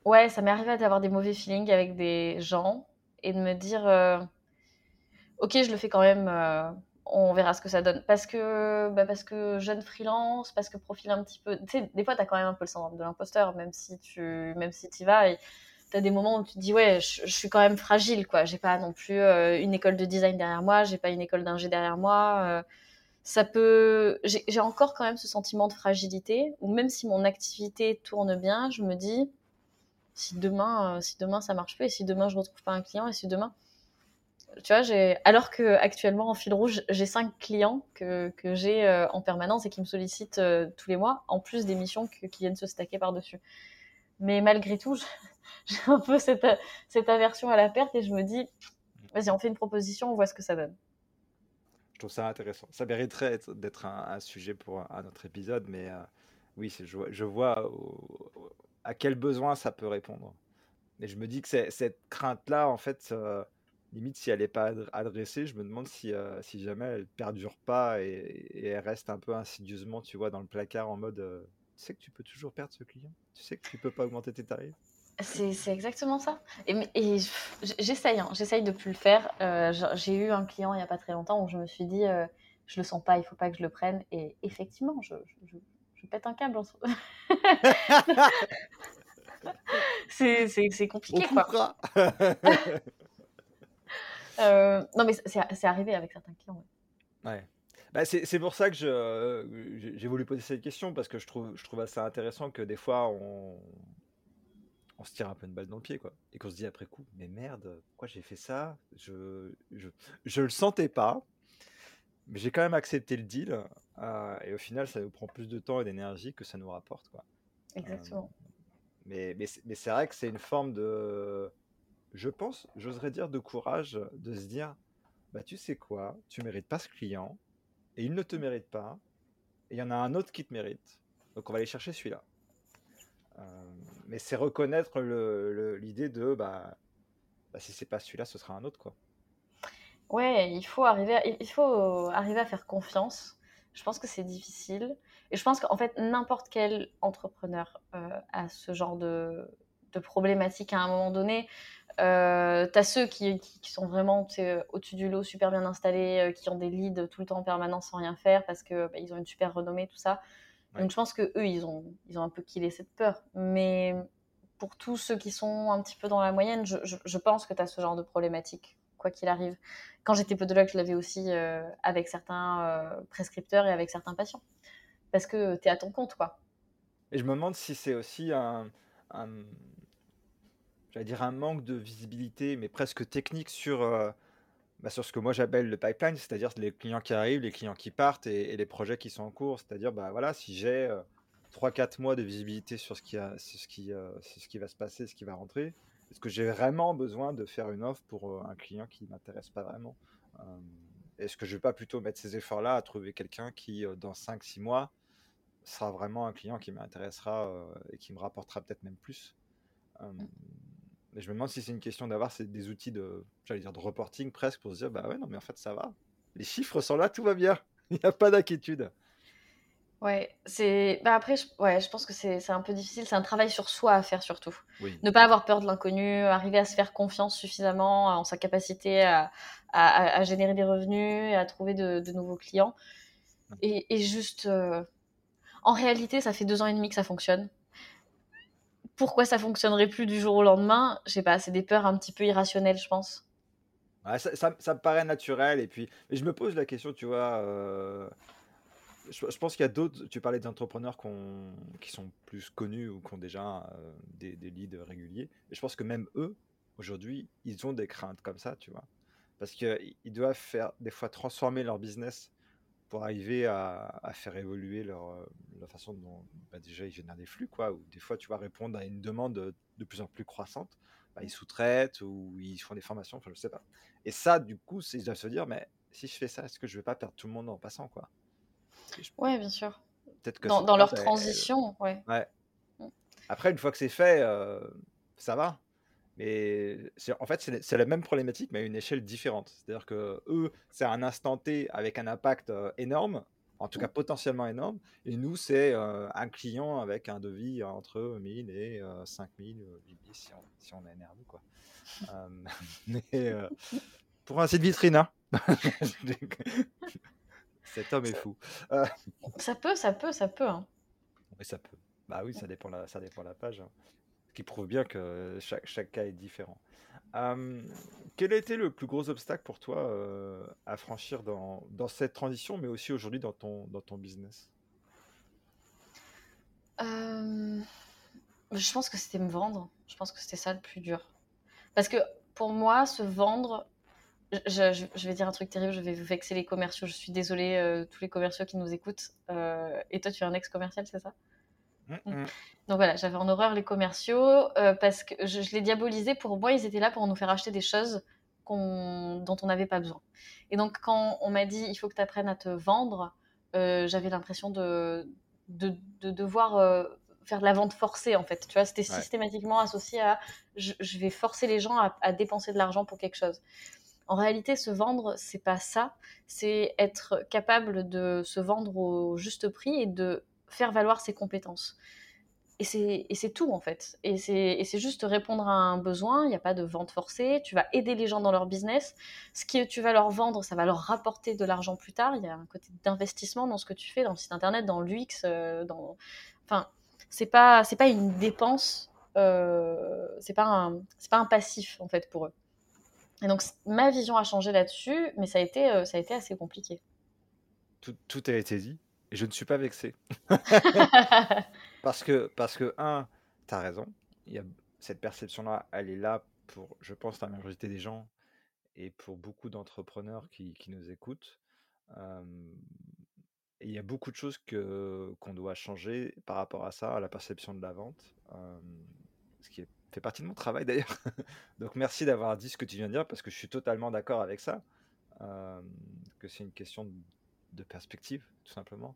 Ouais, ça m'est arrivé d'avoir des mauvais feelings avec des gens et de me dire ok, je le fais quand même, euh, on verra ce que ça donne. Parce que, bah parce que jeune freelance, parce que profil un petit peu. Tu sais, des fois, tu as quand même un peu le syndrome de l'imposteur, même si tu même si y vas. Et tu as des moments où tu te dis, ouais, je, suis quand même fragile, quoi. J'ai pas non plus euh, une école de design derrière moi, j'ai pas une école d'ingé derrière moi. Euh, ça peut. J'ai encore quand même ce sentiment de fragilité, où même si mon activité tourne bien, je me dis, si demain, si demain ça marche pas, et si demain je retrouve pas un client, et si demain tu vois, alors que actuellement en fil rouge, j'ai cinq clients que, que j'ai euh, en permanence et qui me sollicitent euh, tous les mois, en plus des missions qui viennent se stacker par-dessus. Mais malgré tout, j'ai un peu cette, cette aversion à la perte et je me dis, vas-y, on fait une proposition, on voit ce que ça donne. Je trouve ça intéressant. Ça mériterait d'être un, sujet pour un, autre épisode, mais euh, oui, je vois à quel besoin ça peut répondre. Et je me dis que cette crainte-là, en fait, limite, si elle n'est pas adressée, je me demande si, euh, si jamais elle perdure pas et, elle reste un peu insidieusement, tu vois, dans le placard en mode euh, tu sais que tu peux toujours perdre ce client, tu sais que tu peux pas augmenter tes tarifs? C'est exactement ça. Et, j'essaye, hein, j'essaye de plus le faire. Euh, j'ai eu un client il n'y a pas très longtemps où je me suis dit, je le sens pas, il faut pas que je le prenne. Et effectivement, je pète un câble. c'est compliqué, quoi. Euh, non, mais c'est arrivé avec certains clients. Ouais. Bah, c'est pour ça que je, j'ai voulu poser cette question parce que je trouve, je trouve assez intéressant que des fois on, on se tire un peu une balle dans le pied, quoi. Et qu'on se dit après coup, mais merde, pourquoi j'ai fait ça? Je, je, je, le sentais pas, mais j'ai quand même accepté le deal. Euh, et au final, ça nous prend plus de temps et d'énergie que ça nous rapporte, quoi. Exactement. Euh, mais mais, mais c'est vrai que c'est une forme de, je pense, j'oserais dire, de courage de se dire, bah tu sais quoi, tu mérites pas ce client, et il ne te mérite pas, et il y en a un autre qui te mérite. Donc on va aller chercher celui-là. Euh, mais c'est reconnaître l'idée de bah, bah, si c'est pas celui-là, ce sera un autre quoi. Ouais, il faut arriver, à, il faut arriver à faire confiance. Je pense que c'est difficile. Et je pense qu'en fait, n'importe quel entrepreneur euh, a ce genre de, de, problématique à un moment donné. Euh, tu as ceux qui, qui, sont vraiment au-dessus du lot, super bien installés, euh, qui ont des leads tout le temps en permanence sans rien faire parce qu'ils bah, ont une super renommée, tout ça. Donc je pense que eux, ils ont, ils ont un peu killé cette peur. Mais pour tous ceux qui sont un petit peu dans la moyenne, je, je, pense que tu as ce genre de problématique, quoi qu'il arrive. Quand j'étais podologue, je l'avais aussi euh, avec certains euh, prescripteurs et avec certains patients. Parce que tu es à ton compte, quoi. Et je me demande si c'est aussi un, dire un manque de visibilité, mais presque technique sur, euh, bah, sur ce que moi j'appelle le pipeline, c'est-à-dire les clients qui arrivent, les clients qui partent et, les projets qui sont en cours. C'est-à-dire, bah, voilà, si j'ai 3-4 mois de visibilité sur ce, qui a, ce, qui, ce qui va se passer, ce qui va rentrer, est-ce que j'ai vraiment besoin de faire une offre pour un client qui ne m'intéresse pas vraiment Est-ce que je ne vais pas plutôt mettre ces efforts-là à trouver quelqu'un qui, dans 5-6 mois, sera vraiment un client qui m'intéressera et qui me rapportera peut-être même plus mmh je me demande si c'est une question d'avoir des outils de, j'allais dire, de reporting presque pour se dire, bah ouais, non, mais en fait, ça va. Les chiffres sont là, tout va bien. Il n'y a pas d'inquiétude. Ouais, c'est. Bah après, je... Ouais, je pense que c'est un peu difficile. C'est un travail sur soi à faire surtout. Ne pas avoir peur de l'inconnu, arriver à se faire confiance suffisamment en sa capacité à, à, générer des revenus et à trouver de, de nouveaux clients. Et, et juste. Euh, en réalité, ça fait deux ans et demi que ça fonctionne pourquoi ça fonctionnerait plus du jour au lendemain? Je sais pas, c'est des peurs un petit peu irrationnelles, je pense. ça, me paraît naturel. Et puis, je me pose la question, tu vois. Euh, je, pense qu'il y a d'autres. Tu parlais d'entrepreneurs qui sont plus connus ou qui ont déjà euh, des, leads réguliers. Et je pense que même eux, aujourd'hui, ils ont des craintes comme ça, tu vois. Parce qu'ils doivent faire des fois transformer leur business pour arriver à, faire évoluer leur, euh, la façon dont bah, déjà ils génèrent des flux, quoi. Ou des fois, tu vas répondre à une demande de, plus en plus croissante, bah, ils sous-traitent ou ils font des formations, enfin, je sais pas. Et ça, du coup, c'est de se dire, mais si je fais ça, est-ce que je vais pas perdre tout le monde en passant, quoi? Ouais, bien sûr. Peut-être que dans, leur transition, ouais. ouais. Mm. Après, une fois que c'est fait, euh, ça va. Mais en fait, c'est la même problématique, mais à une échelle différente. C'est-à-dire que eux, c'est un instant T avec un impact énorme, en tout cas potentiellement énorme. Et nous, c'est un client avec un devis entre 1000 et 5000, si on, si on est énervé. Quoi. mais pour un site vitrine, hein cet homme est fou. ça peut, ça peut, ça peut. Hein. Oui, ça peut. Bah oui, ça dépend la, ça dépend la page. Hein qui prouve bien que chaque, chaque cas est différent. quel a été le plus gros obstacle pour toi euh, à franchir dans, dans, cette transition, mais aussi aujourd'hui dans ton, dans ton business? Je pense que c'était me vendre. Je pense que c'était ça le plus dur. Parce que pour moi, se vendre, je, je, vais dire un truc terrible, je vais vexer les commerciaux. Je suis désolée, euh, tous les commerciaux qui nous écoutent. Euh, et toi, tu es un ex-commercial, c'est ça? Mmh, mmh. Donc voilà, j'avais en horreur les commerciaux euh, parce que je, les diabolisais. Pour moi, ils étaient là pour nous faire acheter des choses dont on n'avait pas besoin. Et donc, quand on m'a dit il faut que tu apprennes à te vendre, j'avais l'impression de, de, devoir faire de la vente forcée en fait. Tu vois, c'était systématiquement associé à je, vais forcer les gens à, à dépenser de l'argent pour quelque chose. En réalité, se vendre, c'est pas ça. C'est être capable de se vendre au juste prix et de faire valoir ses compétences. Et c'est tout en fait. Et c'est juste répondre à un besoin, il n'y a pas de vente forcée, tu vas aider les gens dans leur business. Ce que tu vas leur vendre, ça va leur rapporter de l'argent plus tard. Il y a un côté d'investissement dans ce que tu fais, dans le site internet, dans l'UX. Euh, dans... Enfin, c'est pas, une dépense, euh, c'est pas, un, pas un passif en fait pour eux. Et donc ma vision a changé là-dessus, mais ça a été, euh, ça a été assez compliqué. tout, tout a été dit et je ne suis pas vexé. parce que, parce que, un, tu as raison, il y a, cette perception-là, elle est là pour, je pense, la majorité des gens et pour beaucoup d'entrepreneurs qui, qui, nous écoutent. il y a beaucoup de choses que, qu'on doit changer par rapport à ça, à la perception de la vente, ce qui fait partie de mon travail d'ailleurs. Donc merci d'avoir dit ce que tu viens de dire parce que je suis totalement d'accord avec ça, que c'est une question de perspective, tout simplement.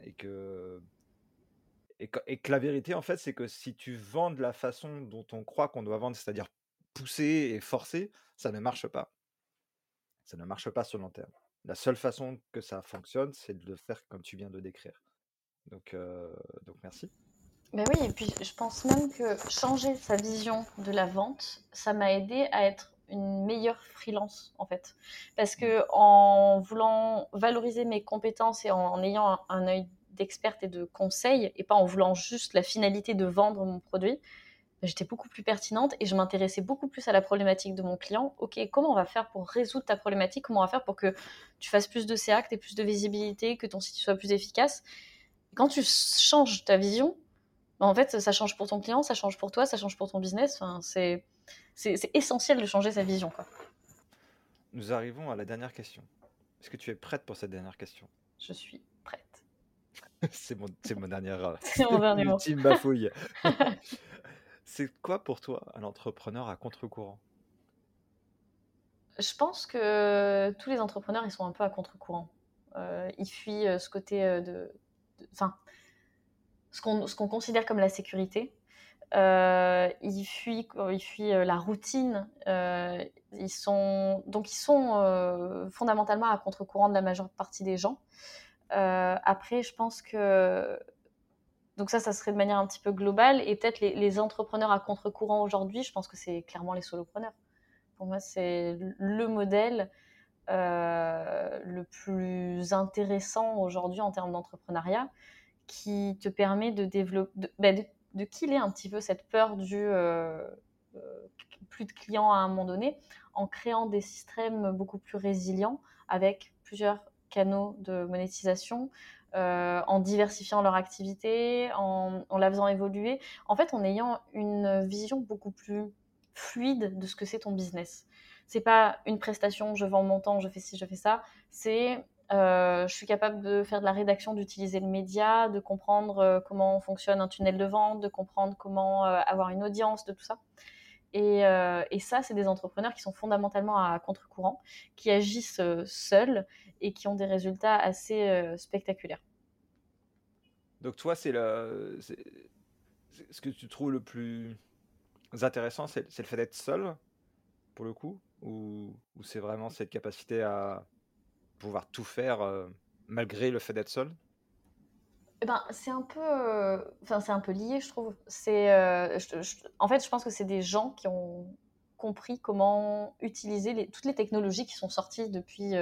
et, que, et, que, et, que, la vérité, en fait, c'est que si tu vends de la façon dont on croit qu'on doit vendre, c'est-à-dire pousser et forcer, ça ne marche pas. Ça ne marche pas sur le long terme. La seule façon que ça fonctionne, c'est de le faire comme tu viens de décrire. Donc, donc merci. Ben oui, et puis je pense même que changer sa vision de la vente, ça m'a aidé à être une meilleure freelance en fait. Parce que en voulant valoriser mes compétences et en, ayant un, œil d'experte et de conseil, et pas en voulant juste la finalité de vendre mon produit, j'étais beaucoup plus pertinente et je m'intéressais beaucoup plus à la problématique de mon client. Ok, comment on va faire pour résoudre ta problématique? Comment on va faire pour que tu fasses plus de CA, que tu aies plus de visibilité, que ton site soit plus efficace? Quand tu changes ta vision, ben, en fait, ça change pour ton client, ça change pour toi, ça change pour ton business. Enfin, c'est c'est essentiel de changer sa vision. Quoi. Nous arrivons à la dernière question. Est-ce que tu es prête pour cette dernière question? Je suis prête. c'est mon, mon dernière. c'est mon dernier mot. bafouille. c'est quoi pour toi un entrepreneur à contre-courant? Je pense que tous les entrepreneurs, ils sont un peu à contre-courant. Euh, ils fuient euh, ce côté euh, de. Enfin, ce qu'on considère comme la sécurité euh, ils fuient, ils fuient euh, la routine. Euh, ils sont, donc, ils sont fondamentalement à contre-courant de la majeure partie des gens. après, je pense que. Donc, ça, ça serait de manière un petit peu globale. Et peut-être les, entrepreneurs à contre-courant aujourd'hui, je pense que c'est clairement les solopreneurs. Pour moi, c'est le modèle le plus intéressant aujourd'hui en termes d'entrepreneuriat qui te permet de développer. De, bah, de killer un petit peu cette peur du euh, euh, plus de clients à un moment donné en créant des systèmes beaucoup plus résilients avec plusieurs canaux de monétisation, euh, en diversifiant leur activité, en, la faisant évoluer, en fait en ayant une vision beaucoup plus fluide de ce que c'est ton business. C'est pas une prestation, je vends mon temps, je fais ci, je fais ça. C'est euh, je suis capable de faire de la rédaction, d'utiliser le média, de comprendre euh, comment fonctionne un tunnel de vente, de comprendre comment euh, avoir une audience, de tout ça. Et, ça, c'est des entrepreneurs qui sont fondamentalement à contre-courant, qui agissent seuls et qui ont des résultats assez spectaculaires. Donc toi, c'est ce que tu trouves le plus intéressant, c'est le fait d'être seul, pour le coup, ou, ou c'est vraiment cette capacité à pouvoir tout faire euh, malgré le fait d'être seul? Eh ben, c'est un peu, euh, c'est un peu lié, je trouve. C'est, euh, en fait, je pense que c'est des gens qui ont compris comment utiliser toutes les technologies qui sont sorties depuis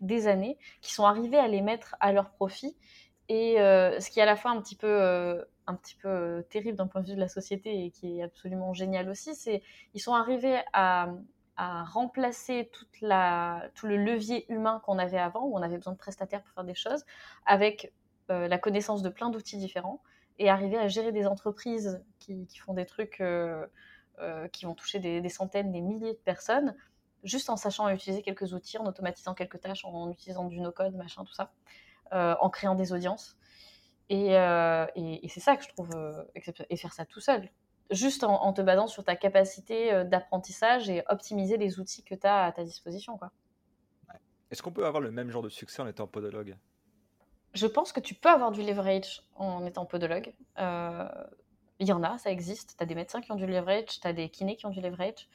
des années, qui sont arrivés à les mettre à leur profit. Et ce qui est à la fois un petit peu, un petit peu terrible d'un point de vue de la société et qui est absolument génial aussi, c'est ils sont arrivés à, à remplacer toute la, tout le levier humain qu'on avait avant, où on avait besoin de prestataires pour faire des choses, avec euh, la connaissance de plein d'outils différents, et arriver à gérer des entreprises qui, qui font des trucs euh, euh, qui vont toucher des, centaines, des milliers de personnes, juste en sachant utiliser quelques outils, en automatisant quelques tâches, en utilisant du no-code, machin, tout ça, en créant des audiences. Et, et, et c'est ça que je trouve exceptionnel. Et faire ça tout seul juste en, te basant sur ta capacité euh, d'apprentissage et optimiser les outils que tu as à ta disposition. Quoi. Est-ce qu'on peut avoir le même genre de succès en étant podologue? Je pense que tu peux avoir du leverage en étant podologue. Euh, il y en a, ça existe. Tu as des médecins qui ont du leverage, tu as des kinés qui ont du leverage.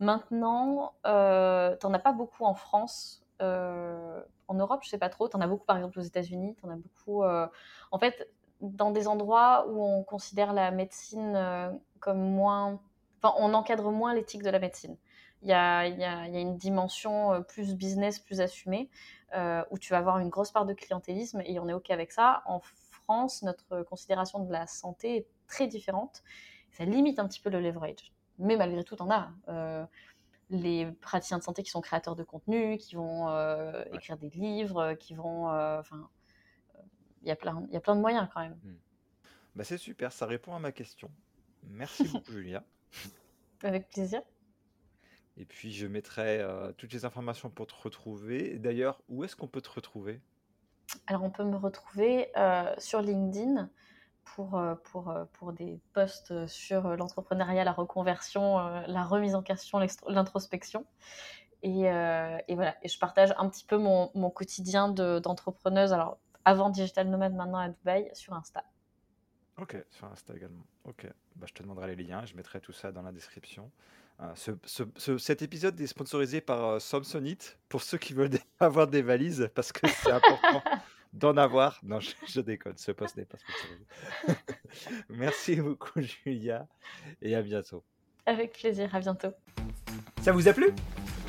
Maintenant, euh, tu n'en as pas beaucoup en France. en Europe, je sais pas trop. Tu en as beaucoup, par exemple, aux États-Unis. Tu en as beaucoup. En fait, dans des endroits où on considère la médecine comme moins. Enfin, on encadre moins l'éthique de la médecine. Il y a, y, a, y a, une dimension euh, plus business, plus assumée, euh, où tu vas avoir une grosse part de clientélisme et on est OK avec ça. En France, notre considération de la santé est très différente. Ça limite un petit peu le leverage. Mais malgré tout, on a. Euh, les praticiens de santé qui sont créateurs de contenu, qui vont écrire des livres, qui vont. Enfin, il y, a plein, y a plein de moyens quand même. Hmm. Bah, c'est super, ça répond à ma question. Merci beaucoup, Julia. Avec plaisir. Et puis, je mettrai toutes les informations pour te retrouver. D'ailleurs, où est-ce qu'on peut te retrouver? Alors, on peut me retrouver sur LinkedIn pour, pour, pour des posts sur l'entrepreneuriat, la reconversion, la remise en question, l'introspection. Et, et, voilà, et je partage un petit peu mon, mon quotidien d'entrepreneuse. Alors, avant Digital Nomad, maintenant à Dubaï, sur Insta. Ok, sur Insta également. Ok, bah, je te demanderai les liens, je mettrai tout ça dans la description. ce, ce, cet épisode est sponsorisé par Samsonite pour ceux qui veulent avoir des valises parce que c'est important d'en avoir. Non, je, déconne, ce poste n'est pas sponsorisé. Merci beaucoup, Julia, et à bientôt. Avec plaisir, à bientôt. Ça vous a plu?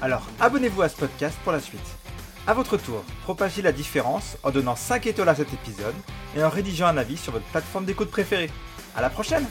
Alors abonnez-vous à ce podcast pour la suite. A votre tour, propagez la différence en donnant 5 étoiles à cet épisode et en rédigeant un avis sur votre plateforme d'écoute préférée. À la prochaine